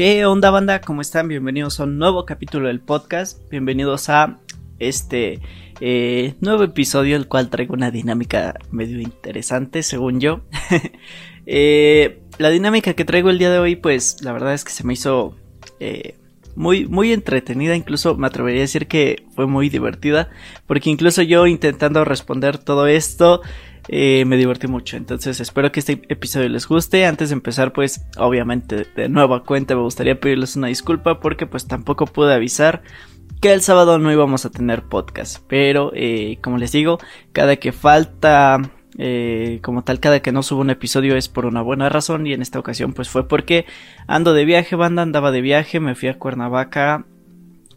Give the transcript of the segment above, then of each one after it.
¿Qué onda banda? ¿Cómo están? Bienvenidos a un nuevo capítulo del podcast. Bienvenidos a este eh, nuevo episodio, el cual traigo una dinámica medio interesante, según yo. Eh, la dinámica que traigo el día de hoy, pues la verdad es que se me hizo eh, muy, muy entretenida, incluso me atrevería a decir que fue muy divertida, porque incluso yo intentando responder todo esto, eh, me divertí mucho. Entonces espero que este episodio les guste. Antes de empezar, pues obviamente de nueva cuenta me gustaría pedirles una disculpa porque pues tampoco pude avisar que el sábado no íbamos a tener podcast. Pero eh, como les digo, cada que falta... Eh, como tal, cada que no subo un episodio es por una buena razón y en esta ocasión pues fue porque ando de viaje, banda, andaba de viaje, me fui a Cuernavaca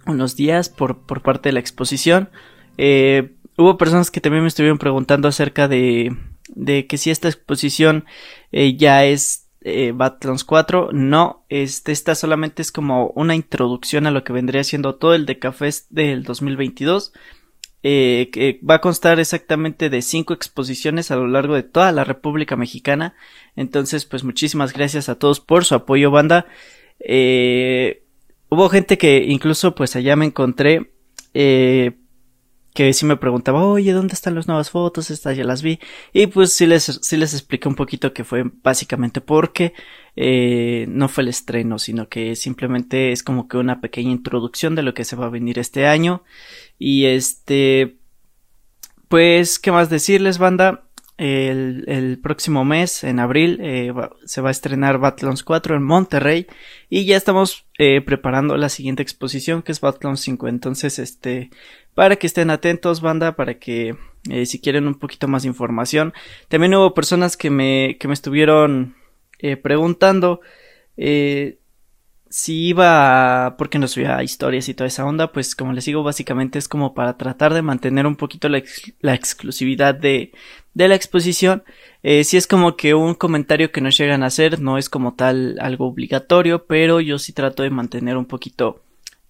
unos días por, por parte de la exposición. Eh, hubo personas que también me estuvieron preguntando acerca de, de que si esta exposición eh, ya es eh, Battleons 4. No, este, esta solamente es como una introducción a lo que vendría siendo todo el de del 2022. Eh, que va a constar exactamente de cinco exposiciones a lo largo de toda la República Mexicana. Entonces, pues muchísimas gracias a todos por su apoyo, banda. Eh, hubo gente que incluso pues allá me encontré eh, que sí me preguntaba, oye, ¿dónde están las nuevas fotos? Estas ya las vi. Y pues sí les, sí les expliqué un poquito que fue básicamente porque eh, no fue el estreno, sino que simplemente es como que una pequeña introducción de lo que se va a venir este año. Y este, pues, ¿qué más decirles, banda? El, el, próximo mes, en abril, eh, se va a estrenar Battlons 4 en Monterrey y ya estamos eh, preparando la siguiente exposición que es Battlons 5. Entonces, este, para que estén atentos, banda, para que eh, si quieren un poquito más información. También hubo personas que me, que me estuvieron eh, preguntando eh, si iba porque no subía historias y toda esa onda, pues como les digo, básicamente es como para tratar de mantener un poquito la, la exclusividad de, de la exposición. Eh, si es como que un comentario que nos llegan a hacer, no es como tal algo obligatorio, pero yo sí trato de mantener un poquito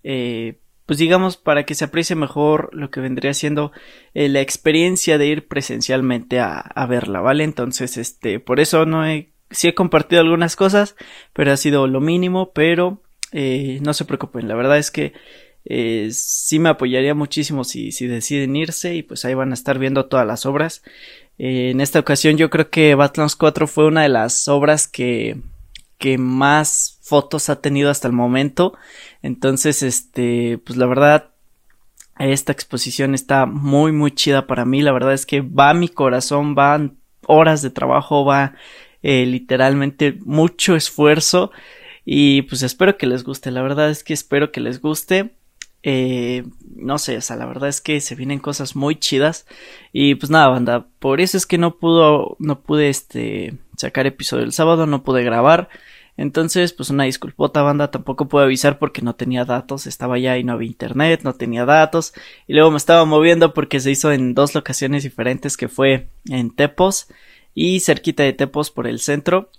eh, pues digamos, para que se aprecie mejor lo que vendría siendo eh, la experiencia de ir presencialmente a, verla, ¿vale? Entonces, este, por eso no he, sí he compartido algunas cosas, pero ha sido lo mínimo, pero eh, no se preocupen, la verdad es que eh, sí me apoyaría muchísimo si, si deciden irse y pues ahí van a estar viendo todas las obras. Eh, en esta ocasión yo creo que Battlons 4 fue una de las obras que, que más fotos ha tenido hasta el momento. Entonces, este, pues la verdad, esta exposición está muy, muy chida para mí. La verdad es que va mi corazón, van horas de trabajo, va eh, literalmente mucho esfuerzo. Y pues espero que les guste. La verdad es que espero que les guste. Eh, no sé, o sea, la verdad es que se vienen cosas muy chidas. Y pues nada, banda, por eso es que no pudo, no pude este sacar episodio el sábado, no pude grabar. Entonces, pues una disculpota banda, tampoco puedo avisar porque no tenía datos, estaba allá y no había internet, no tenía datos, y luego me estaba moviendo porque se hizo en dos locaciones diferentes que fue en Tepos y cerquita de Tepos por el centro.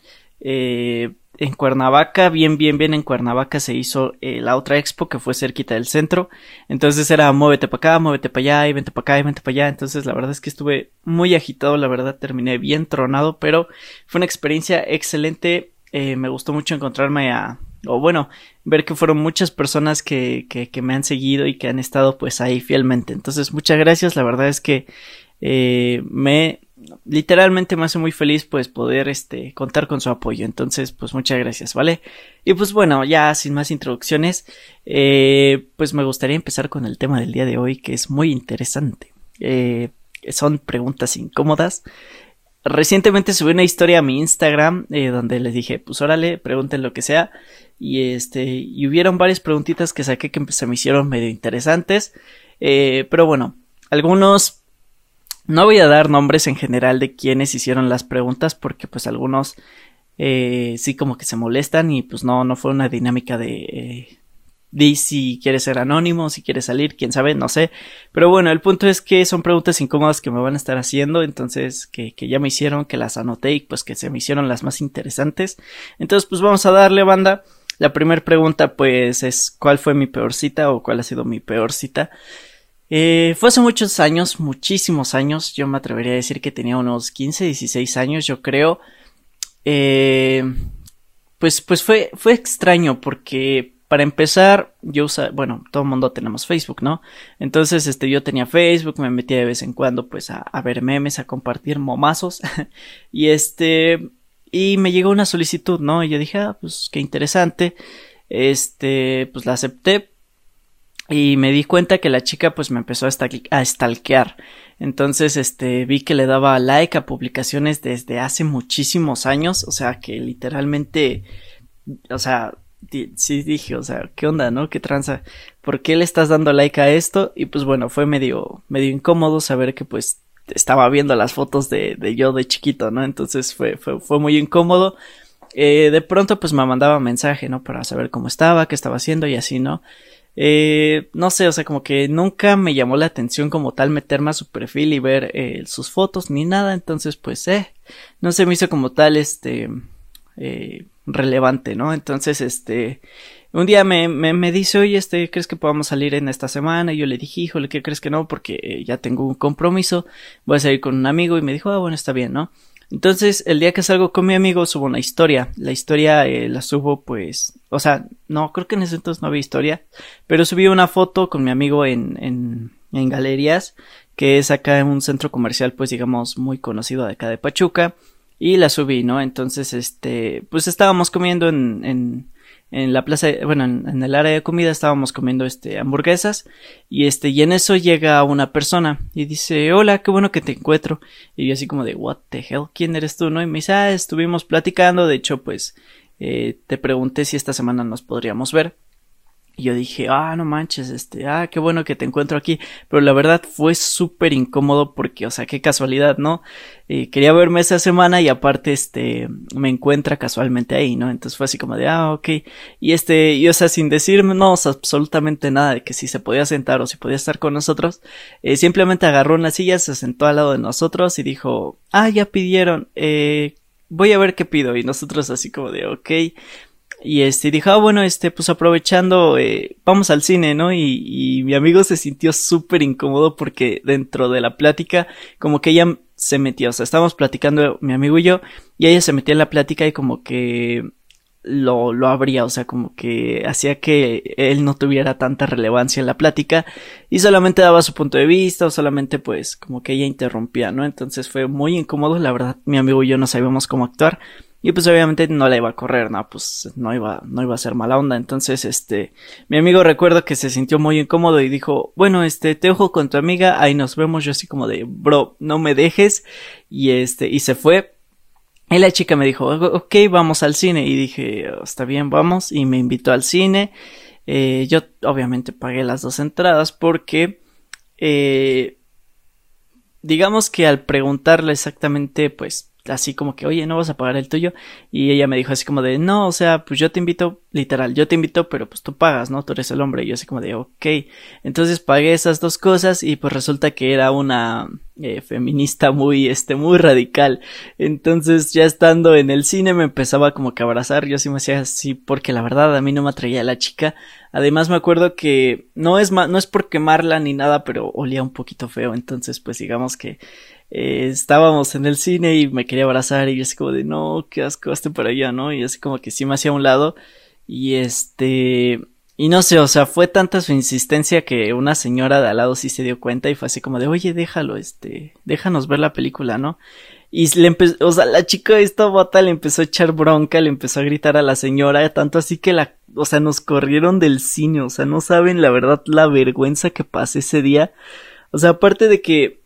Eh, en Cuernavaca, bien, bien, bien en Cuernavaca se hizo eh, la otra expo que fue cerquita del centro. Entonces era muévete para acá, muévete para allá, y vente para acá, y vente para allá. Entonces la verdad es que estuve muy agitado, la verdad terminé bien tronado, pero fue una experiencia excelente eh, me gustó mucho encontrarme a, o bueno, ver que fueron muchas personas que, que, me han seguido y que han estado pues ahí fielmente. Entonces, muchas gracias, la verdad es que eh, me literalmente me hace muy feliz pues poder este contar con su apoyo. Entonces pues muchas gracias vale y pues bueno ya sin más introducciones eh, pues me gustaría empezar con el tema del día de hoy que es muy interesante. Eh, son preguntas incómodas Recientemente subí una historia a mi Instagram eh, donde les dije, pues órale, pregunten lo que sea. Y este, y hubieron varias preguntitas que saqué que se me hicieron medio interesantes. Eh, pero bueno, algunos no voy a dar nombres en general de quienes hicieron las preguntas porque pues algunos eh, sí como que se molestan y pues no, no fue una dinámica de, eh, Di si quieres ser anónimo, si quieres salir, quién sabe, no sé. Pero bueno, el punto es que son preguntas incómodas que me van a estar haciendo, entonces que, que ya me hicieron, que las anoté y pues que se me hicieron las más interesantes. Entonces pues vamos a darle banda. La primera pregunta pues es ¿cuál fue mi peor cita o cuál ha sido mi peor cita? Eh, fue hace muchos años, muchísimos años, yo me atrevería a decir que tenía unos 15, 16 años, yo creo. Eh, pues, pues fue, fue extraño porque para empezar, yo usaba, bueno, todo el mundo tenemos Facebook, ¿no? Entonces, este, yo tenía Facebook, me metía de vez en cuando, pues, a, ver memes, a compartir momazos, y este, y me llegó una solicitud, ¿no? Y yo dije, ah, pues, qué interesante, este, pues la acepté, y me di cuenta que la chica pues me empezó a, a stalkear. Entonces, este, vi que le daba like a publicaciones desde hace muchísimos años. O sea, que literalmente, o sea, sí dije, o sea, ¿qué onda, no? ¿Qué tranza? ¿Por qué le estás dando like a esto? Y pues bueno, fue medio, medio incómodo saber que pues estaba viendo las fotos de, de yo de chiquito, ¿no? Entonces fue, fue, fue muy incómodo. Eh, de pronto pues me mandaba mensaje, ¿no? Para saber cómo estaba, qué estaba haciendo y así, ¿no? Eh, no sé, o sea, como que nunca me llamó la atención como tal meterme a su perfil y ver eh, sus fotos ni nada, entonces pues, eh, no se me hizo como tal, este, eh, relevante, ¿no? Entonces, este, un día me, me, me, dice, oye, este, ¿crees que podamos salir en esta semana? Y yo le dije, híjole, ¿qué crees que no? Porque eh, ya tengo un compromiso, voy a salir con un amigo y me dijo, ah, bueno, está bien, ¿no? Entonces, el día que salgo con mi amigo subo una historia. La historia eh, la subo pues, o sea, no, creo que en ese entonces no había historia, pero subí una foto con mi amigo en, en, en galerías, que es acá en un centro comercial pues digamos muy conocido de acá de Pachuca, y la subí, ¿no? Entonces, este, pues estábamos comiendo en, en en la plaza, bueno, en, el área de comida estábamos comiendo este hamburguesas y este y en eso llega una persona y dice, "Hola, qué bueno que te encuentro." Y yo así como de, "What the hell? ¿Quién eres tú?" ¿no? Y me dice, "Ah, estuvimos platicando, de hecho, pues eh, te pregunté si esta semana nos podríamos ver." Y yo dije, ah, no manches, este, ah, qué bueno que te encuentro aquí. Pero la verdad fue súper incómodo porque, o sea, qué casualidad, ¿no? Eh, quería verme esa semana y aparte, este, me encuentra casualmente ahí, ¿no? Entonces fue así como de, ah, ok. Y este, y o sea, sin decirme, no, absolutamente nada de que si se podía sentar o si podía estar con nosotros, eh, simplemente agarró una silla, se sentó al lado de nosotros y dijo, ah, ya pidieron, eh, voy a ver qué pido. Y nosotros así como de, ok. Y este dijo, ah, bueno, este, pues aprovechando, eh, vamos al cine, ¿no? Y, y mi amigo se sintió súper incómodo porque dentro de la plática, como que ella se metía, o sea, estábamos platicando mi amigo y yo, y ella se metía en la plática y como que lo, lo abría, o sea, como que hacía que él no tuviera tanta relevancia en la plática y solamente daba su punto de vista o solamente pues como que ella interrumpía, ¿no? Entonces fue muy incómodo, la verdad, mi amigo y yo no sabíamos cómo actuar y pues obviamente no la iba a correr, no, pues no iba, no iba a ser mala onda. Entonces, este, mi amigo recuerdo que se sintió muy incómodo y dijo, bueno, este, te ojo con tu amiga, ahí nos vemos. Yo así como de, bro, no me dejes. Y este, y se fue. Y la chica me dijo, ok, vamos al cine. Y dije, está bien, vamos. Y me invitó al cine. Eh, yo obviamente pagué las dos entradas porque, eh, digamos que al preguntarle exactamente, pues, así como que, oye, no vas a pagar el tuyo. Y ella me dijo así como de, no, o sea, pues yo te invito, literal, yo te invito, pero pues tú pagas, ¿no? Tú eres el hombre. Y yo así como de, ok. Entonces pagué esas dos cosas y pues resulta que era una eh, feminista muy, este, muy radical. Entonces ya estando en el cine me empezaba como que a abrazar. Yo sí me hacía así porque la verdad a mí no me atraía la chica. Además me acuerdo que no es, no es por quemarla ni nada, pero olía un poquito feo. Entonces pues digamos que eh, estábamos en el cine y me quería abrazar y yo así como de no, qué asco, hazte para allá, ¿no? Y así como que sí me hacía a un lado y este... Y no sé, o sea, fue tanta su insistencia que una señora de al lado sí se dio cuenta y fue así como de, oye, déjalo, este, déjanos ver la película, ¿no? Y le empezó, o sea, la chica de esta bota le empezó a echar bronca, le empezó a gritar a la señora, tanto así que la, o sea, nos corrieron del cine, o sea, no saben la verdad la vergüenza que pasé ese día. O sea, aparte de que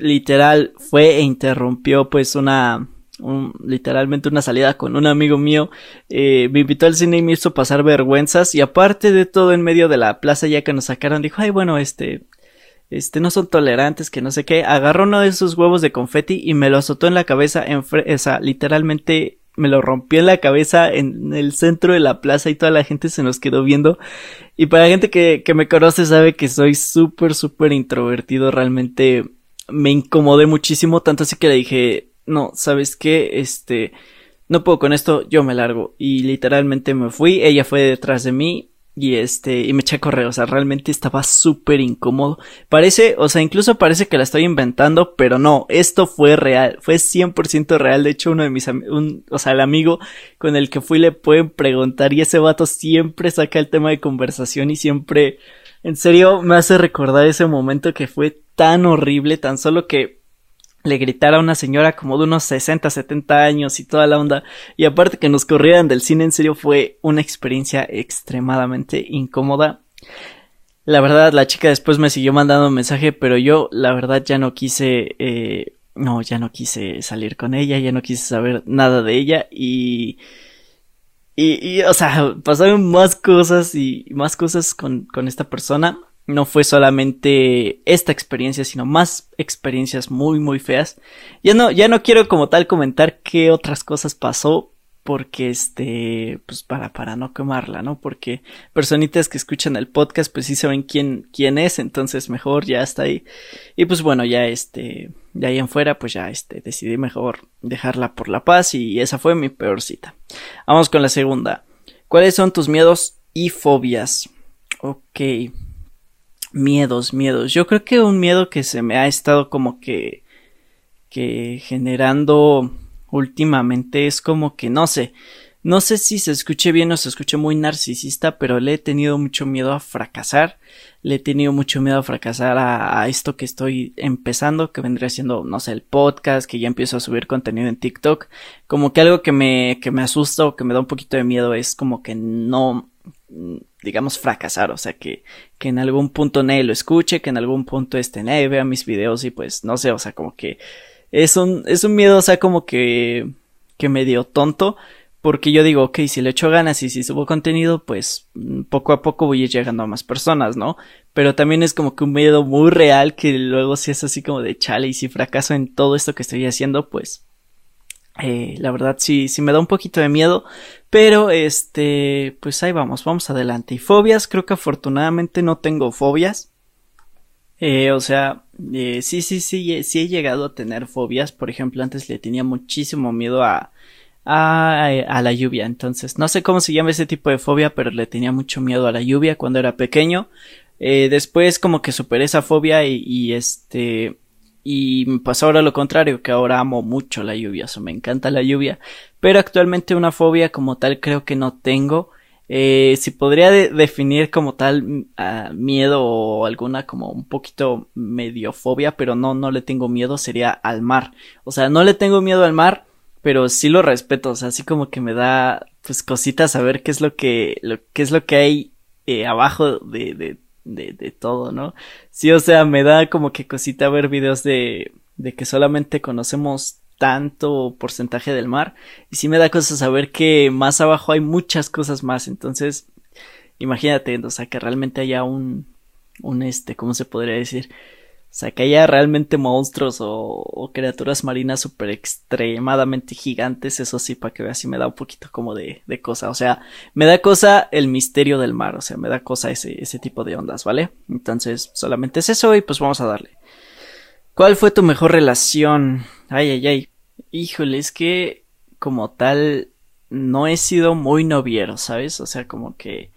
literal fue e interrumpió pues una un, literalmente una salida con un amigo mío eh, me invitó al cine y me hizo pasar vergüenzas y aparte de todo en medio de la plaza ya que nos sacaron dijo ay bueno este este no son tolerantes que no sé qué agarró uno de esos huevos de confeti y me lo azotó en la cabeza en o sea, literalmente me lo rompió en la cabeza en el centro de la plaza y toda la gente se nos quedó viendo. Y para la gente que, que me conoce sabe que soy súper, súper introvertido. Realmente me incomodé muchísimo, tanto así que le dije, no, ¿sabes qué? Este, no puedo con esto, yo me largo. Y literalmente me fui, ella fue detrás de mí y este, y me eché a correr, o sea, realmente estaba súper incómodo. Parece, o sea, incluso parece que la estoy inventando, pero no, esto fue real, fue 100% real. De hecho, uno de mis amigos, o sea, el amigo con el que fui le pueden preguntar y ese vato siempre saca el tema de conversación y siempre, en serio, me hace recordar ese momento que fue tan horrible, tan solo que le gritara a una señora como de unos 60, 70 años y toda la onda. Y aparte que nos corrieran del cine, en serio fue una experiencia extremadamente incómoda. La verdad, la chica después me siguió mandando un mensaje, pero yo, la verdad, ya no quise, eh, no, ya no quise salir con ella, ya no quise saber nada de ella y, y, o sea, pasaron más cosas y más cosas con, con esta persona no fue solamente esta experiencia, sino más experiencias muy muy feas. Ya no, ya no quiero como tal comentar qué otras cosas pasó, porque este, pues para, para no quemarla, ¿no? Porque personitas que escuchan el podcast, pues sí saben quién, quién es, entonces mejor ya está ahí. Y pues bueno, ya este, de ahí en fuera, pues ya este, decidí mejor dejarla por la paz y esa fue mi peor cita. Vamos con la segunda. ¿Cuáles son tus miedos y fobias? Ok miedos, miedos. Yo creo que un miedo que se me ha estado como que que generando últimamente es como que no sé, no sé si se escuche bien o se escuche muy narcisista, pero le he tenido mucho miedo a fracasar, le he tenido mucho miedo a fracasar a, esto que estoy empezando, que vendría siendo, no sé, el podcast, que ya empiezo a subir contenido en TikTok, como que algo que me, que me asusta o que me da un poquito de miedo es como que no, digamos, fracasar, o sea, que, que en algún punto nadie lo escuche, que en algún punto este nadie vea mis videos y pues, no sé, o sea, como que es un, es un miedo, o sea, como que, que medio tonto, porque yo digo, ok, si le echo ganas y si subo contenido, pues mm, poco a poco voy a ir llegando a más personas, ¿no? Pero también es como que un miedo muy real que luego si es así como de chale y si fracaso en todo esto que estoy haciendo, pues eh, la verdad sí, sí me da un poquito de miedo, pero este, pues ahí vamos, vamos adelante. Y fobias, creo que afortunadamente no tengo fobias. Eh, o sea, eh, sí, sí, sí, sí he llegado a tener fobias. Por ejemplo, antes le tenía muchísimo miedo a, a, a la lluvia. Entonces, no sé cómo se llama ese tipo de fobia, pero le tenía mucho miedo a la lluvia cuando era pequeño. Eh, después como que superé esa fobia y, y este y me pasó ahora lo contrario, que ahora amo mucho la lluvia, o sea, me encanta la lluvia, pero actualmente una fobia como tal creo que no tengo. Eh, si podría definir como tal mm, miedo o alguna como un poquito medio fobia, pero no, no le tengo miedo, sería al mar. O sea, no le tengo miedo al mar, pero sí lo respeto, o sea, así como que me da pues cositas saber qué es lo que, lo, qué es lo que hay eh, abajo de, de, de, de todo, ¿no? Sí, o sea, me da como que cosita ver videos de, de que solamente conocemos tanto porcentaje del mar y sí me da cosas saber que más abajo hay muchas cosas más, entonces imagínate, o sea, que realmente haya un, un este, ¿cómo se podría decir? O sea, que haya realmente monstruos o, criaturas marinas súper extremadamente gigantes, eso sí, para que veas si me da un poquito como de, de, cosa. O sea, me da cosa el misterio del mar, o sea, me da cosa ese, ese tipo de ondas, ¿vale? Entonces, solamente es eso y pues vamos a darle. ¿Cuál fue tu mejor relación? Ay, ay, ay. Híjole, es que como tal no he sido muy noviero, ¿sabes? O sea, como que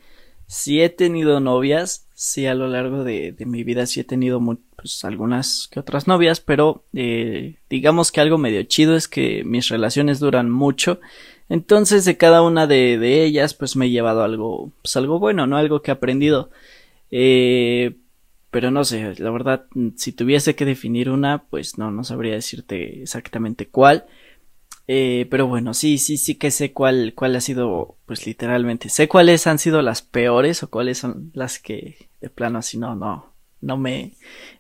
sí he tenido novias, sí a lo largo de, mi vida sí he tenido pues, algunas que otras novias, pero eh, digamos que algo medio chido es que mis relaciones duran mucho. Entonces de cada una de, de ellas pues me he llevado algo, pues algo bueno, ¿no? Algo que he aprendido. Eh, pero no sé, la verdad, si tuviese que definir una, pues no, no sabría decirte exactamente cuál. Eh, pero bueno, sí, sí, sí que sé cuál, cuál ha sido, pues literalmente, sé cuáles han sido las peores o cuáles son las que de plano así no, no, no me,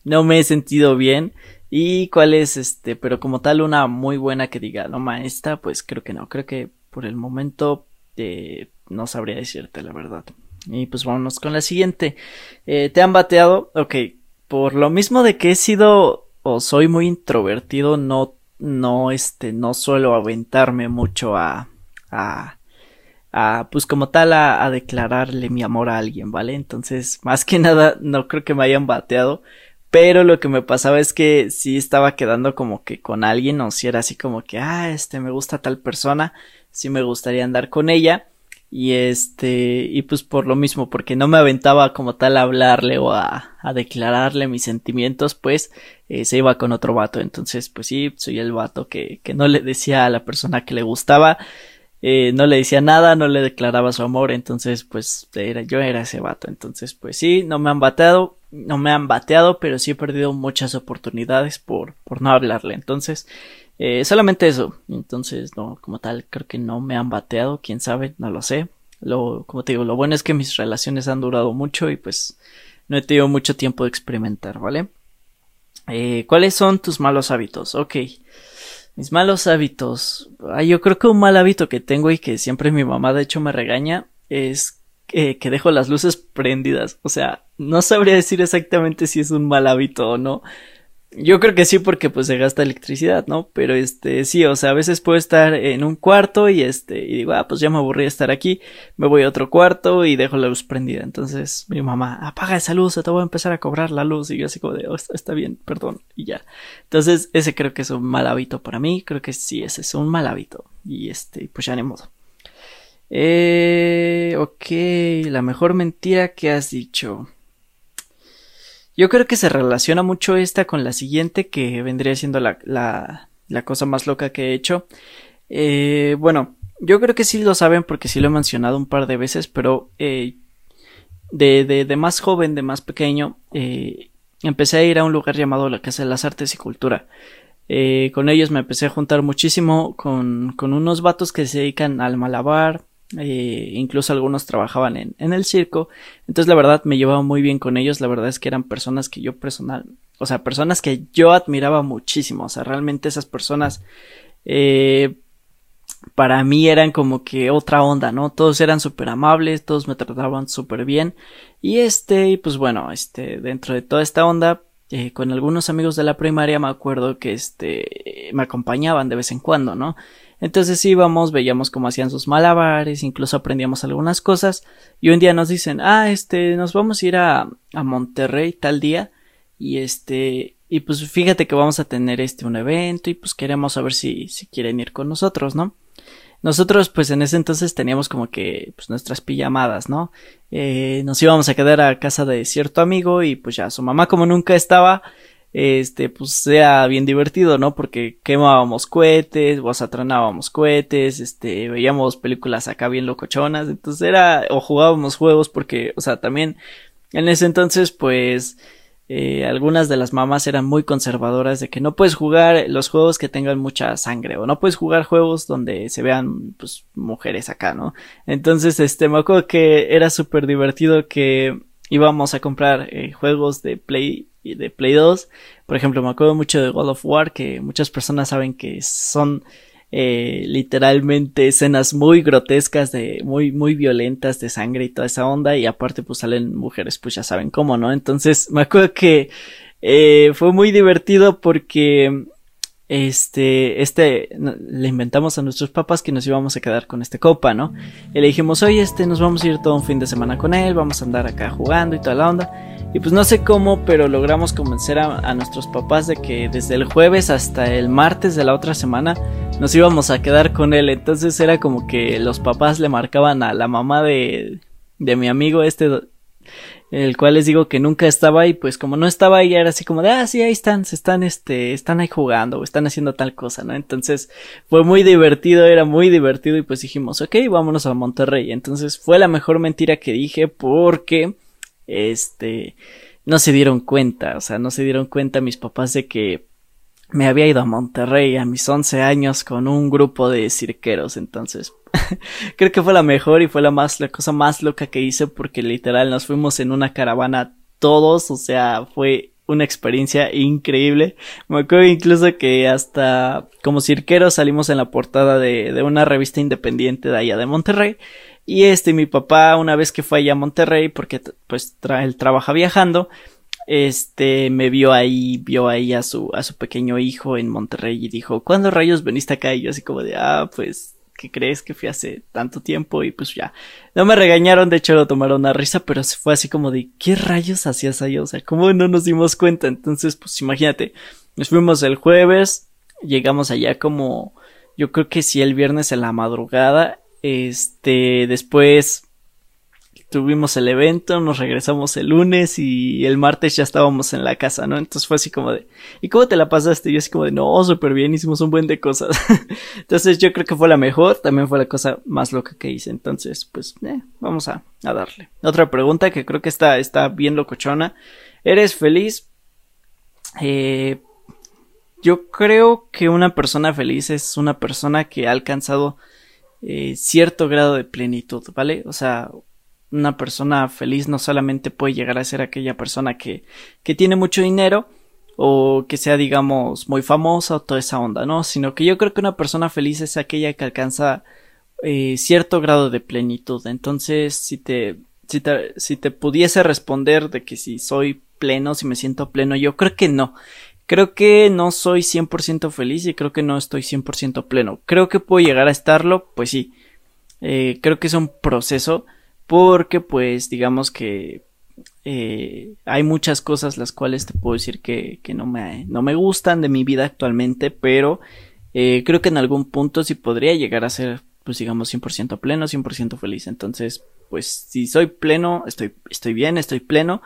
no me he sentido bien. Y cuál es este, pero como tal una muy buena que diga, no maestra, pues creo que no, creo que por el momento eh, no sabría decirte la verdad. Y pues vámonos con la siguiente. Eh, ¿Te han bateado? Ok, por lo mismo de que he sido o soy muy introvertido, no, no, este, no suelo aventarme mucho a, a, pues como tal a, declararle mi amor a alguien, ¿vale? Entonces, más que nada, no creo que me hayan bateado, pero lo que me pasaba es que sí estaba quedando como que con alguien, o si era así como que, ah, este, me gusta tal persona, sí me gustaría andar con ella, Y este, y pues por lo mismo, porque no me aventaba como tal a hablarle o a, a declararle mis sentimientos, pues eh, se iba con otro vato. Entonces, pues sí, soy el vato que, que no le decía a la persona que le gustaba, eh, no le decía nada, no le declaraba su amor, entonces pues era, yo era ese vato. Entonces, pues sí, no me han bateado, no me han bateado, pero sí he perdido muchas oportunidades por, por no hablarle. Entonces, eh, solamente eso. Entonces, no, como tal, creo que no me han bateado, quién sabe, no lo sé. Lo, como te digo, lo bueno es que mis relaciones han durado mucho y pues no he tenido mucho tiempo de experimentar, ¿vale? Eh, ¿Cuáles son tus malos hábitos? Ok. Mis malos hábitos. Ah, yo creo que un mal hábito que tengo y que siempre mi mamá de hecho me regaña es que dejo las luces prendidas. O sea, no sabría decir exactamente si es un mal hábito o no. Yo creo que sí porque pues se gasta electricidad, ¿no? Pero este sí, o sea, a veces puedo estar en un cuarto y este y digo, ah, pues ya me aburrí de estar aquí, me voy a otro cuarto y dejo la luz prendida. Entonces mi mamá, apaga esa luz, te voy a empezar a cobrar la luz y yo así como de, oh, está bien, perdón y ya. Entonces ese creo que es un mal hábito para mí, creo que sí, ese es un mal hábito y este pues ya ni modo. Eh, ok, la mejor mentira que has dicho. Yo creo que se relaciona mucho esta con la siguiente, que vendría siendo la, la, la cosa más loca que he hecho. Eh, bueno, yo creo que sí lo saben porque sí lo he mencionado un par de veces, pero eh, de, de, de, más joven, de más pequeño, eh, empecé a ir a un lugar llamado la Casa de las Artes y Cultura. Eh, con ellos me empecé a juntar muchísimo con, con unos vatos que se dedican al malabar, eh, incluso algunos trabajaban en, en, el circo, entonces la verdad me llevaba muy bien con ellos, la verdad es que eran personas que yo personal, o sea, personas que yo admiraba muchísimo, o sea, realmente esas personas eh, para mí eran como que otra onda, ¿no? Todos eran súper amables, todos me trataban súper bien y este, pues bueno, este, dentro de toda esta onda, eh, con algunos amigos de la primaria me acuerdo que este, me acompañaban de vez en cuando, ¿no? Entonces íbamos, veíamos cómo hacían sus malabares, incluso aprendíamos algunas cosas. Y un día nos dicen, ah, este, nos vamos a ir a, a Monterrey tal día. Y este, y pues fíjate que vamos a tener este un evento y pues queremos saber si, si quieren ir con nosotros, ¿no? Nosotros, pues en ese entonces teníamos como que pues nuestras pijamadas, ¿no? Eh, nos íbamos a quedar a casa de cierto amigo y pues ya su mamá como nunca estaba, este, pues sea bien divertido, ¿no? Porque quemábamos cohetes, o atronábamos cohetes, este, veíamos películas acá bien locochonas, entonces era, o jugábamos juegos porque, o sea, también en ese entonces, pues, eh, algunas de las mamás eran muy conservadoras de que no puedes jugar los juegos que tengan mucha sangre o no puedes jugar juegos donde se vean pues mujeres acá, ¿no? Entonces este me acuerdo que era súper divertido que íbamos a comprar eh, juegos de Play de Play 2. Por ejemplo, me acuerdo mucho de God of War, que muchas personas saben que son eh, literalmente escenas muy grotescas, de muy, muy violentas de sangre y toda esa onda. Y aparte, pues salen mujeres, pues ya saben cómo, ¿no? Entonces, me acuerdo que eh, fue muy divertido porque este, este, le inventamos a nuestros papás que nos íbamos a quedar con este copa, ¿no? Y le dijimos, oye, este, nos vamos a ir todo un fin de semana con él, vamos a andar acá jugando y toda la onda. Y pues no sé cómo, pero logramos convencer a, nuestros papás de que desde el jueves hasta el martes de la otra semana nos íbamos a quedar con él. Entonces era como que los papás le marcaban a la mamá de, de mi amigo este, el cual les digo que nunca estaba y pues como no estaba ahí era así como de, ah, sí, ahí están, se están, este, están ahí jugando o están haciendo tal cosa, ¿no? Entonces fue muy divertido, era muy divertido y pues dijimos, ok, vámonos a Monterrey. Entonces fue la mejor mentira que dije porque este, no se dieron cuenta, o sea, no se dieron cuenta mis papás de que me había ido a Monterrey a mis 11 años con un grupo de cirqueros, entonces creo que fue la mejor y fue la más, la cosa más loca que hice porque literal nos fuimos en una caravana todos, o sea, fue una experiencia increíble. Me acuerdo incluso que hasta como cirqueros salimos en la portada de, de una revista independiente de allá de Monterrey y este, mi papá, una vez que fue allá a Monterrey, porque pues él trabaja viajando, este, me vio ahí, vio ahí a su, a su pequeño hijo en Monterrey y dijo, ¿cuándo rayos veniste acá? Y yo así como de, ah, pues, ¿qué crees que fui hace tanto tiempo? Y pues ya, no me regañaron, de hecho lo tomaron a risa, pero fue así como de, ¿qué rayos hacías allá? O sea, ¿cómo no nos dimos cuenta? Entonces, pues imagínate, nos fuimos el jueves, llegamos allá como, yo creo que sí el viernes en la madrugada Este, después tuvimos el evento, nos regresamos el lunes y el martes ya estábamos en la casa, ¿no? Entonces fue así como de, ¿y cómo te la pasaste? Y yo así como de, no, súper bien, hicimos un buen de cosas. Entonces yo creo que fue la mejor, también fue la cosa más loca que hice. Entonces, pues, eh, vamos a, a darle. Otra pregunta que creo que está, está bien locochona. ¿Eres feliz? Eh, yo creo que una persona feliz es una persona que ha alcanzado eh, cierto grado de plenitud, ¿vale? O sea, una persona feliz no solamente puede llegar a ser aquella persona que, que tiene mucho dinero o que sea, digamos, muy famosa o toda esa onda, ¿no? Sino que yo creo que una persona feliz es aquella que alcanza eh, cierto grado de plenitud. Entonces, si te, si te, si te pudiese responder de que si soy pleno, si me siento pleno, yo creo que no. Creo que no soy 100% feliz y creo que no estoy 100% pleno. Creo que puedo llegar a estarlo, pues sí. Eh, creo que es un proceso porque pues digamos que eh, hay muchas cosas las cuales te puedo decir que, que no, me, no me gustan de mi vida actualmente, pero eh, creo que en algún punto sí podría llegar a ser pues digamos 100% pleno, 100% feliz. Entonces, pues si soy pleno, estoy, estoy bien, estoy pleno,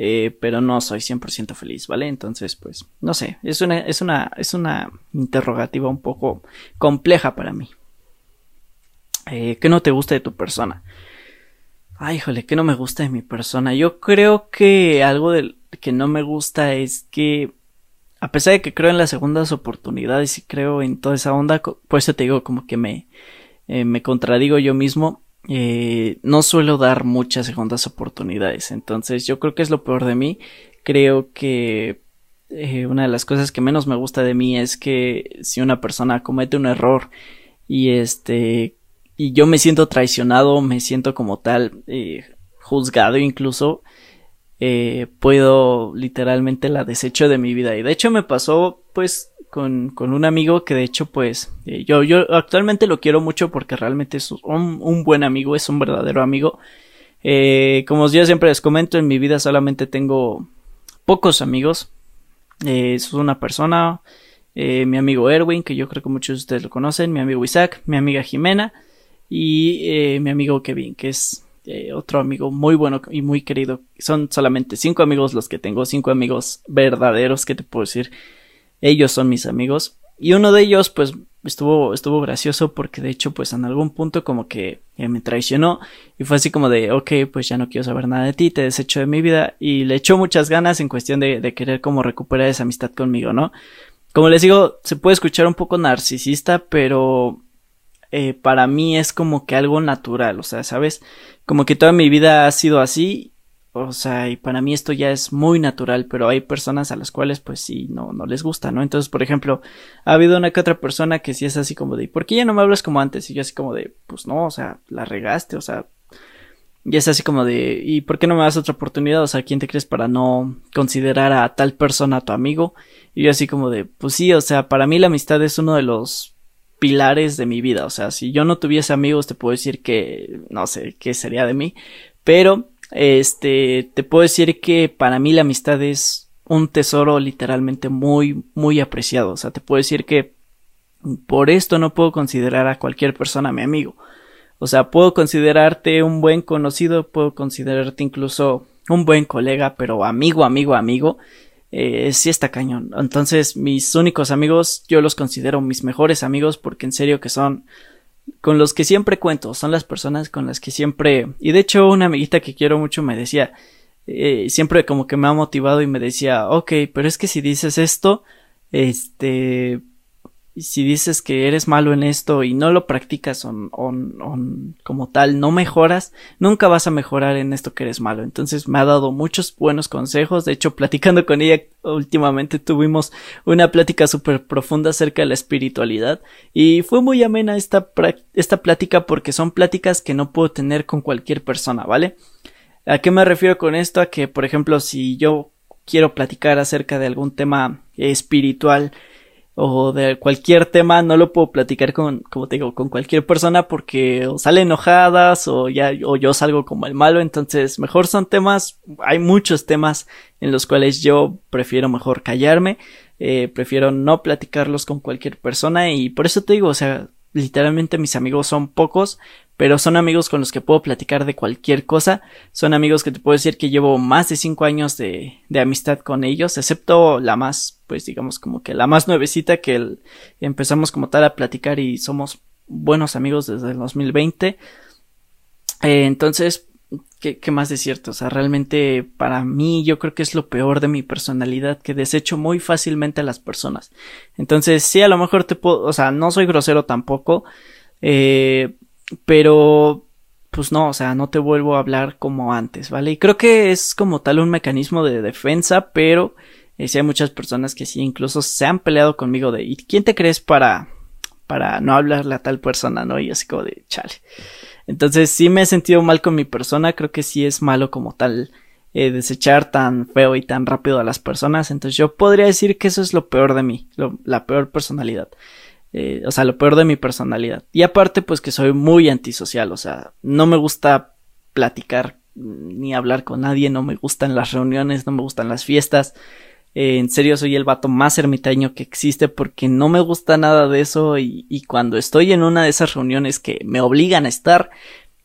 eh, pero no soy 100% feliz, ¿vale? Entonces, pues, no sé, es una, es una, es una interrogativa un poco compleja para mí. Eh, ¿Qué no te gusta de tu persona? Ay, híjole, ¿qué no me gusta de mi persona? Yo creo que algo que no me gusta es que, a pesar de que creo en las segundas oportunidades y creo en toda esa onda, por eso te digo como que me, eh, me contradigo yo mismo, eh, no suelo dar muchas segundas oportunidades. Entonces yo creo que es lo peor de mí. Creo que eh, una de las cosas que menos me gusta de mí es que si una persona comete un error y este y yo me siento traicionado, me siento como tal eh, juzgado incluso, puedo literalmente la desecho de mi vida. Y de hecho me pasó pues con, con un amigo que de hecho pues eh, yo, yo actualmente lo quiero mucho porque realmente es un, un buen amigo, es un verdadero amigo. Eh, como yo siempre les comento, en mi vida solamente tengo pocos amigos. Eh, es una persona, eh, mi amigo Erwin, que yo creo que muchos de ustedes lo conocen, mi amigo Isaac, mi amiga Jimena, y mi amigo Kevin, que es otro amigo muy bueno y muy querido. Son solamente cinco amigos los que tengo, cinco amigos verdaderos que te puedo decir. Ellos son mis amigos. Y uno de ellos, pues, estuvo, estuvo gracioso porque de hecho, pues, en algún punto como que eh, me traicionó y fue así como de, ok, pues ya no quiero saber nada de ti, te desecho de mi vida y le echó muchas ganas en cuestión de, de querer como recuperar esa amistad conmigo, ¿no? Como les digo, se puede escuchar un poco narcisista, pero eh, para mí es como que algo natural, o sea, ¿sabes? Como que toda mi vida ha sido así, o sea, y para mí esto ya es muy natural, pero hay personas a las cuales pues sí, no, no les gusta, ¿no? Entonces, por ejemplo, ha habido una que otra persona que sí es así como de, ¿por qué ya no me hablas como antes? Y yo así como de, pues no, o sea, la regaste, o sea, y es así como de, ¿y por qué no me das otra oportunidad? O sea, ¿quién te crees para no considerar a tal persona tu amigo? Y yo así como de, pues sí, o sea, para mí la amistad es uno de los pilares de mi vida. O sea, si yo no tuviese amigos, te puedo decir que no sé qué sería de mí. Pero, este, te puedo decir que para mí la amistad es un tesoro literalmente muy, muy apreciado. O sea, te puedo decir que por esto no puedo considerar a cualquier persona mi amigo. O sea, puedo considerarte un buen conocido, puedo considerarte incluso un buen colega, pero amigo, amigo, amigo, eh, sí está cañón. Entonces, mis únicos amigos, yo los considero mis mejores amigos porque en serio que son con los que siempre cuento, son las personas con las que siempre... Y de hecho, una amiguita que quiero mucho me decía, eh, siempre como que me ha motivado y me decía, ok, pero es que si dices esto, este, si dices que eres malo en esto y no lo practicas on, on, como tal, no mejoras, nunca vas a mejorar en esto que eres malo. Entonces me ha dado muchos buenos consejos. De hecho, platicando con ella últimamente tuvimos una plática súper profunda acerca de la espiritualidad y fue muy amena esta, esta plática porque son pláticas que no puedo tener con cualquier persona, ¿vale? ¿A qué me refiero con esto? A que, por ejemplo, si yo quiero platicar acerca de algún tema espiritual, o de cualquier tema no lo puedo platicar con, como te digo, con cualquier persona porque o sale enojadas o ya, o yo salgo como el malo, entonces mejor son temas, hay muchos temas en los cuales yo prefiero mejor callarme, eh, prefiero no platicarlos con cualquier persona y por eso te digo, o sea, literalmente mis amigos son pocos, pero son amigos con los que puedo platicar de cualquier cosa. Son amigos que te puedo decir que llevo más de cinco años de, de amistad con ellos, excepto la más, pues digamos como que la más nuevecita que empezamos como tal a platicar y somos buenos amigos desde el 2020. Eh, entonces, ¿qué, ¿qué, más cierto? O sea, realmente para mí yo creo que es lo peor de mi personalidad, que desecho muy fácilmente a las personas. Entonces, sí, a lo mejor te puedo, o sea, no soy grosero tampoco, eh, pero pues no, o sea, no te vuelvo a hablar como antes, ¿vale? Y creo que es como tal un mecanismo de defensa, pero eh, sí hay muchas personas que sí incluso se han peleado conmigo de, ¿y quién te crees para, para no hablarle a tal persona, ¿no? Y así como de, chale. Entonces sí me he sentido mal con mi persona, creo que sí es malo como tal eh, desechar tan feo y tan rápido a las personas, entonces yo podría decir que eso es lo peor de mí, la peor personalidad. Eh, o sea, lo peor de mi personalidad. Y aparte, pues que soy muy antisocial, o sea, no me gusta platicar ni hablar con nadie, no me gustan las reuniones, no me gustan las fiestas. Eh, en serio soy el vato más ermitaño que existe porque no me gusta nada de eso y, cuando estoy en una de esas reuniones que me obligan a estar,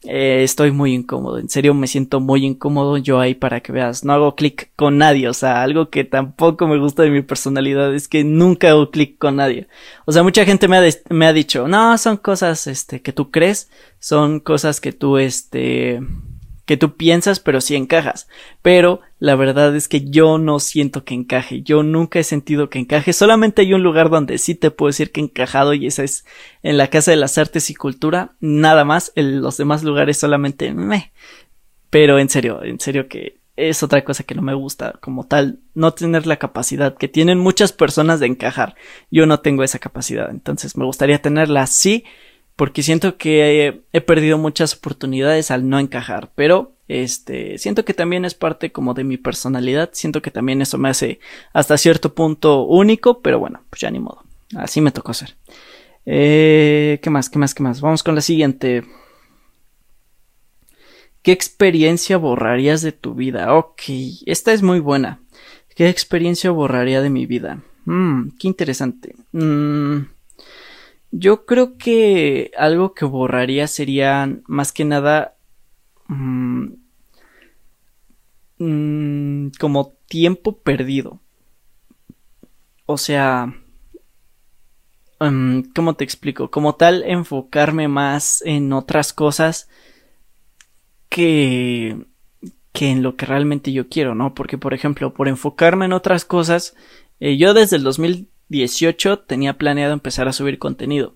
eh, estoy muy incómodo, en serio me siento muy incómodo yo ahí para que veas, no hago clic con nadie, o sea, algo que tampoco me gusta de mi personalidad es que nunca hago clic con nadie. O sea, mucha gente me ha, me ha dicho, no, son cosas, este, que tú crees, son cosas que tú, este, que tú piensas, pero sí encajas. Pero la verdad es que yo no siento que encaje. Yo nunca he sentido que encaje. Solamente hay un lugar donde sí te puedo decir que he encajado y esa es en la Casa de las Artes y Cultura. Nada más. En los demás lugares solamente me. Pero en serio, en serio que es otra cosa que no me gusta como tal. No tener la capacidad que tienen muchas personas de encajar. Yo no tengo esa capacidad. Entonces me gustaría tenerla así porque siento que he, perdido muchas oportunidades al no encajar, pero este, siento que también es parte como de mi personalidad, siento que también eso me hace hasta cierto punto único, pero bueno, pues ya ni modo, así me tocó ser. Eh, ¿Qué más? ¿Qué más? ¿Qué más? Vamos con la siguiente. ¿Qué experiencia borrarías de tu vida? Ok, esta es muy buena. ¿Qué experiencia borraría de mi vida? Mmm, qué interesante. Mmm yo creo que algo que borraría sería más que nada mm, mm, como tiempo perdido. O sea, mm, ¿cómo te explico? Como tal, enfocarme más en otras cosas que, que en lo que realmente yo quiero, ¿no? Porque, por ejemplo, por enfocarme en otras cosas, eh, yo desde el 2000 18 tenía planeado empezar a subir contenido.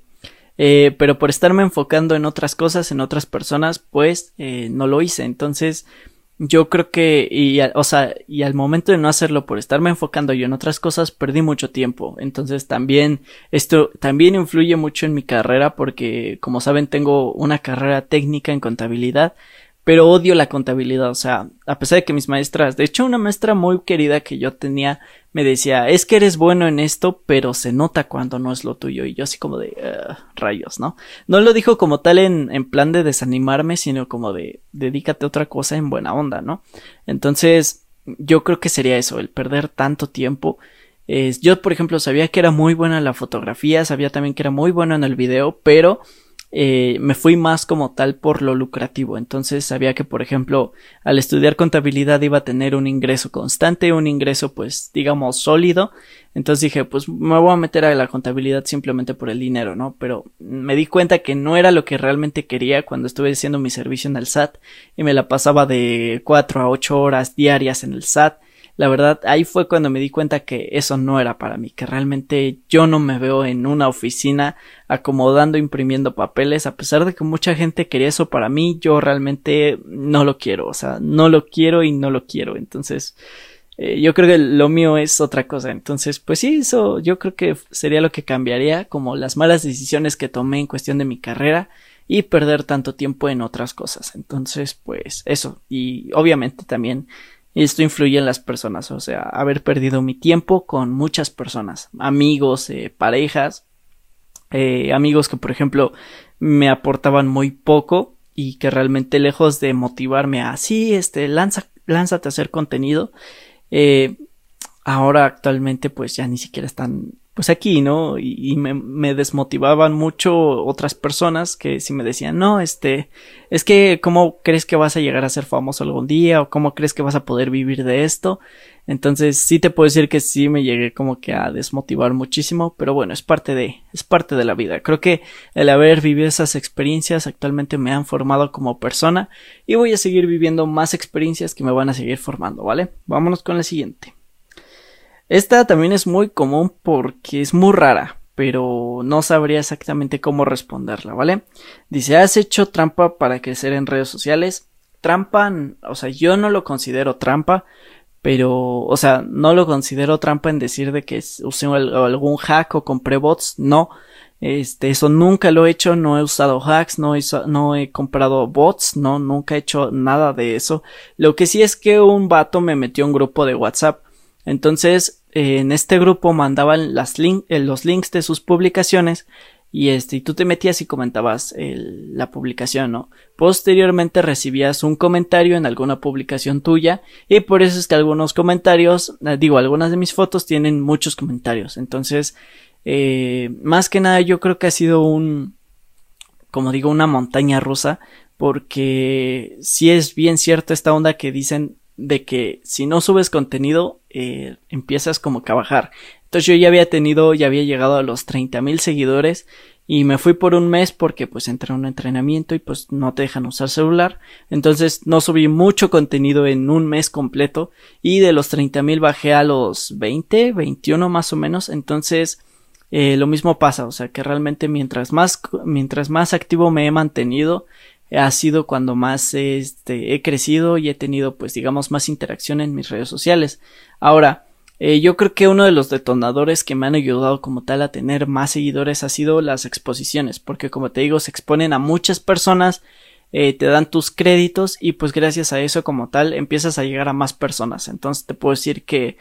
Eh, pero por estarme enfocando en otras cosas, en otras personas, pues eh, no lo hice. Entonces, yo creo que, y, o sea, y al momento de no hacerlo por estarme enfocando yo en otras cosas, perdí mucho tiempo. Entonces también, esto también influye mucho en mi carrera porque, como saben, tengo una carrera técnica en contabilidad pero odio la contabilidad, o sea, a pesar de que mis maestras, de hecho una maestra muy querida que yo tenía me decía, es que eres bueno en esto, pero se nota cuando no es lo tuyo, y yo así como de, rayos, ¿no? No lo dijo como tal en, en plan de desanimarme, sino como de, dedícate a otra cosa en buena onda, ¿no? Entonces, yo creo que sería eso, el perder tanto tiempo. yo, por ejemplo, sabía que era muy buena en la fotografía, sabía también que era muy bueno en el video, pero eh, me fui más como tal por lo lucrativo. Entonces sabía que, por ejemplo, al estudiar contabilidad iba a tener un ingreso constante, un ingreso pues digamos sólido. Entonces dije, pues me voy a meter a la contabilidad simplemente por el dinero, ¿no? Pero me di cuenta que no era lo que realmente quería cuando estuve haciendo mi servicio en el SAT y me la pasaba de cuatro a ocho horas diarias en el SAT la verdad ahí fue cuando me di cuenta que eso no era para mí, que realmente yo no me veo en una oficina acomodando, imprimiendo papeles, a pesar de que mucha gente quería eso para mí, yo realmente no lo quiero, o sea, no lo quiero y no lo quiero, entonces eh, yo creo que lo mío es otra cosa, entonces pues sí, eso yo creo que sería lo que cambiaría, como las malas decisiones que tomé en cuestión de mi carrera, y perder tanto tiempo en otras cosas. Entonces, pues eso. Y obviamente también esto influye en las personas, o sea, haber perdido mi tiempo con muchas personas, amigos, eh, parejas, eh, amigos que por ejemplo me aportaban muy poco y que realmente lejos de motivarme a sí, este, lanza, lánzate a hacer contenido, eh, ahora actualmente pues ya ni siquiera están pues aquí, ¿no? Y, me, me, desmotivaban mucho otras personas que si me decían, no, este, es que, ¿cómo crees que vas a llegar a ser famoso algún día? ¿O cómo crees que vas a poder vivir de esto? Entonces, sí te puedo decir que sí me llegué como que a desmotivar muchísimo, pero bueno, es parte de, es parte de la vida. Creo que el haber vivido esas experiencias actualmente me han formado como persona y voy a seguir viviendo más experiencias que me van a seguir formando, ¿vale? Vámonos con la siguiente. Esta también es muy común porque es muy rara, pero no sabría exactamente cómo responderla, ¿vale? Dice, ¿has hecho trampa para crecer en redes sociales? Trampa, o sea, yo no lo considero trampa, pero, o sea, no lo considero trampa en decir de que usé algún hack o compré bots, no. Este, eso nunca lo he hecho, no he usado hacks, no he, no he comprado bots, no, nunca he hecho nada de eso. Lo que sí es que un vato me metió un grupo de WhatsApp entonces, en este grupo mandaban eh, los links de sus publicaciones y este, y tú te metías y comentabas la publicación, ¿no? Posteriormente recibías un comentario en alguna publicación tuya y por eso es que algunos comentarios, eh, digo, algunas de mis fotos tienen muchos comentarios. Entonces, eh, más que nada yo creo que ha sido un, como digo, una montaña rusa porque si es bien cierto esta onda que dicen de que si no subes contenido eh, empiezas como que a bajar. Entonces yo ya había tenido, ya había llegado a los 30 mil seguidores y me fui por un mes porque pues entré a un entrenamiento y pues no te dejan usar celular. Entonces no subí mucho contenido en un mes completo y de los 30 mil bajé a los 20, 21 más o menos. Entonces eh, lo mismo pasa, o sea que realmente mientras más, mientras más activo me he mantenido, ha sido cuando más este, he crecido y he tenido pues digamos más interacción en mis redes sociales. Ahora, eh, yo creo que uno de los detonadores que me han ayudado como tal a tener más seguidores ha sido las exposiciones, porque como te digo, se exponen a muchas personas, eh, te dan tus créditos y pues gracias a eso como tal empiezas a llegar a más personas. Entonces te puedo decir que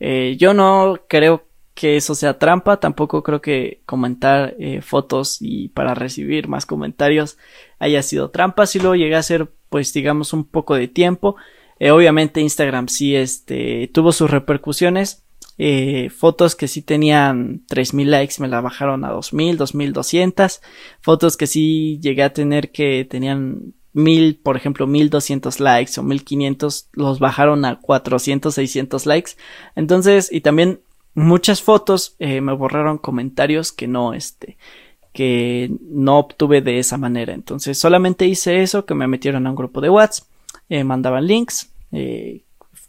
eh, yo no creo que eso sea trampa, tampoco creo que comentar eh, fotos y para recibir más comentarios haya sido trampa, si lo llegué a hacer pues digamos un poco de tiempo, eh, obviamente Instagram sí este tuvo sus repercusiones, eh, fotos que sí tenían 3000 likes me la bajaron a 2000, 2200, fotos que sí llegué a tener que tenían mil, por ejemplo, 1200 likes o 1500 los bajaron a 400, 600 likes. Entonces, y también muchas fotos eh, me borraron comentarios que no este que no obtuve de esa manera. Entonces solamente hice eso que me metieron a un grupo de WhatsApp eh, mandaban links eh,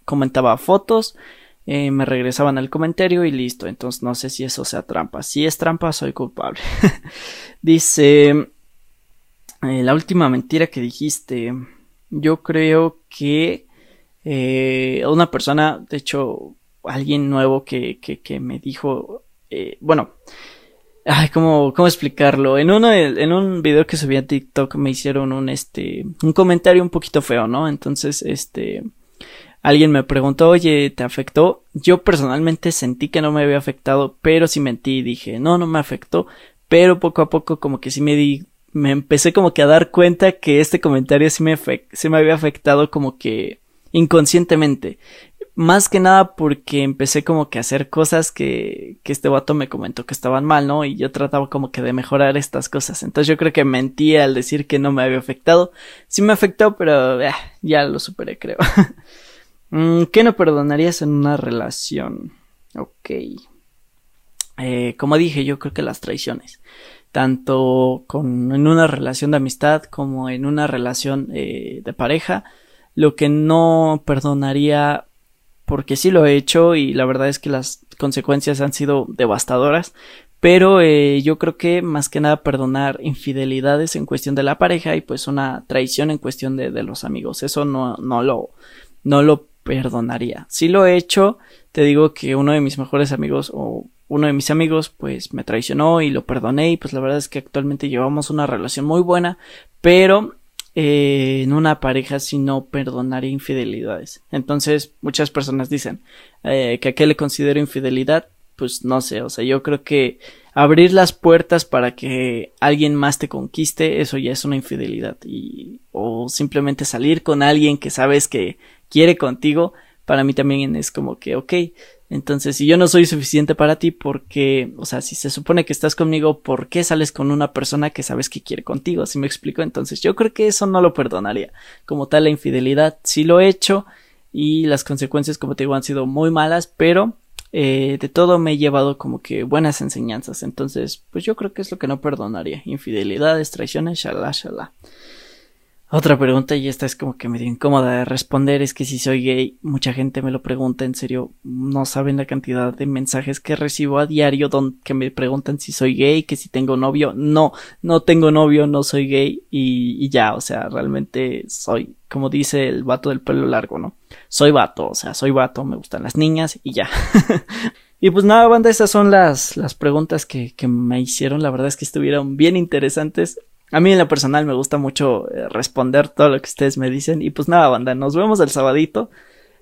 comentaba fotos me regresaban al comentario y listo. Entonces no sé si eso sea trampa. Si es trampa soy culpable. Dice la última mentira que dijiste. Yo creo que una persona de hecho alguien nuevo que, que, me dijo, eh, bueno, ay, ¿cómo, cómo explicarlo? En uno, en un video que subí a TikTok me hicieron un, este, un comentario un poquito feo, ¿no? Entonces, este, alguien me preguntó, oye, ¿te afectó? Yo personalmente sentí que no me había afectado, pero sí mentí y dije, no, no me afectó, pero poco a poco como que sí me di, me empecé como que a dar cuenta que este comentario sí me, sí me había afectado como que inconscientemente. Más que nada porque empecé como que a hacer cosas que, que este vato me comentó que estaban mal, ¿no? Y yo trataba como que de mejorar estas cosas. Entonces yo creo que mentía al decir que no me había afectado. Sí me afectó, pero eh, ya lo superé, creo. Mm, ¿Qué no perdonarías en una relación? Ok. Eh, como dije, yo creo que las traiciones. Tanto con, en una relación de amistad como en una relación eh, de pareja. Lo que no perdonaría porque sí lo he hecho y la verdad es que las consecuencias han sido devastadoras. Pero eh, yo creo que más que nada perdonar infidelidades en cuestión de la pareja y pues una traición en cuestión de, de los amigos. Eso no, no lo, no lo perdonaría. Si lo he hecho, te digo que uno de mis mejores amigos o uno de mis amigos pues me traicionó y lo perdoné y pues la verdad es que actualmente llevamos una relación muy buena, pero eh, en una pareja si no perdonaría infidelidades. Entonces, muchas personas dicen eh, que a qué le considero infidelidad. Pues no sé, o sea, yo creo que abrir las puertas para que alguien más te conquiste, eso ya es una infidelidad. Y, o simplemente salir con alguien que sabes que quiere contigo, para mí también es como que, ok, Entonces, si yo no soy suficiente para ti, porque, o sea, si se supone que estás conmigo, ¿por qué sales con una persona que sabes que quiere contigo? Si me explico, entonces yo creo que eso no lo perdonaría. Como tal, la infidelidad sí lo he hecho y las consecuencias, como te digo, han sido muy malas, pero eh, de todo me he llevado como que buenas enseñanzas. Entonces, pues yo creo que es lo que no perdonaría. Infidelidades, traiciones, shalá, shalá. Otra pregunta, y esta es como que medio incómoda de responder, es que si soy gay, mucha gente me lo pregunta, en serio, no saben la cantidad de mensajes que recibo a diario donde que me preguntan si soy gay, que si tengo novio, no, no tengo novio, no soy gay, y, y ya, o sea, realmente soy, como dice el vato del pelo largo, ¿no? Soy vato, o sea, soy vato, me gustan las niñas, y ya. Y pues nada, banda, esas son las, las preguntas que, que me hicieron. La verdad es que estuvieron bien interesantes. A mí en lo personal me gusta mucho eh, responder todo lo que ustedes me dicen. Y pues nada, banda, nos vemos el sabadito.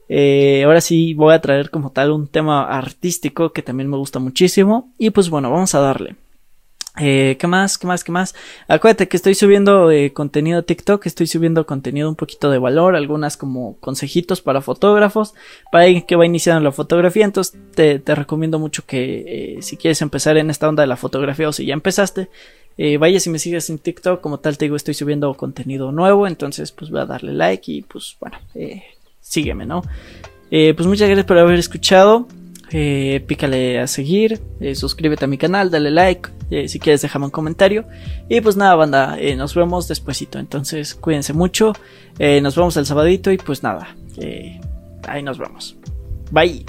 Eh, ahora sí voy a traer como tal un tema artístico que también me gusta muchísimo. Y pues bueno, vamos a darle. Eh, ¿Qué más? ¿Qué más? ¿Qué más? Acuérdate que estoy subiendo eh, contenido TikTok, estoy subiendo contenido un poquito de valor, algunas como consejitos para fotógrafos, para alguien que va iniciando la fotografía, entonces te, te recomiendo mucho que si quieres empezar en esta onda de la fotografía o si ya empezaste, eh, vaya si me sigues en TikTok, como tal te digo, estoy subiendo contenido nuevo, entonces pues voy a darle like y pues bueno, eh, sígueme, ¿no? Eh, pues muchas gracias por haber escuchado. Pícale a seguir, suscríbete a mi canal, dale like, si quieres déjame un comentario. Y pues nada, banda, nos vemos despuesito. Entonces cuídense mucho, nos vemos el sabadito y pues nada, ahí nos vemos. Bye.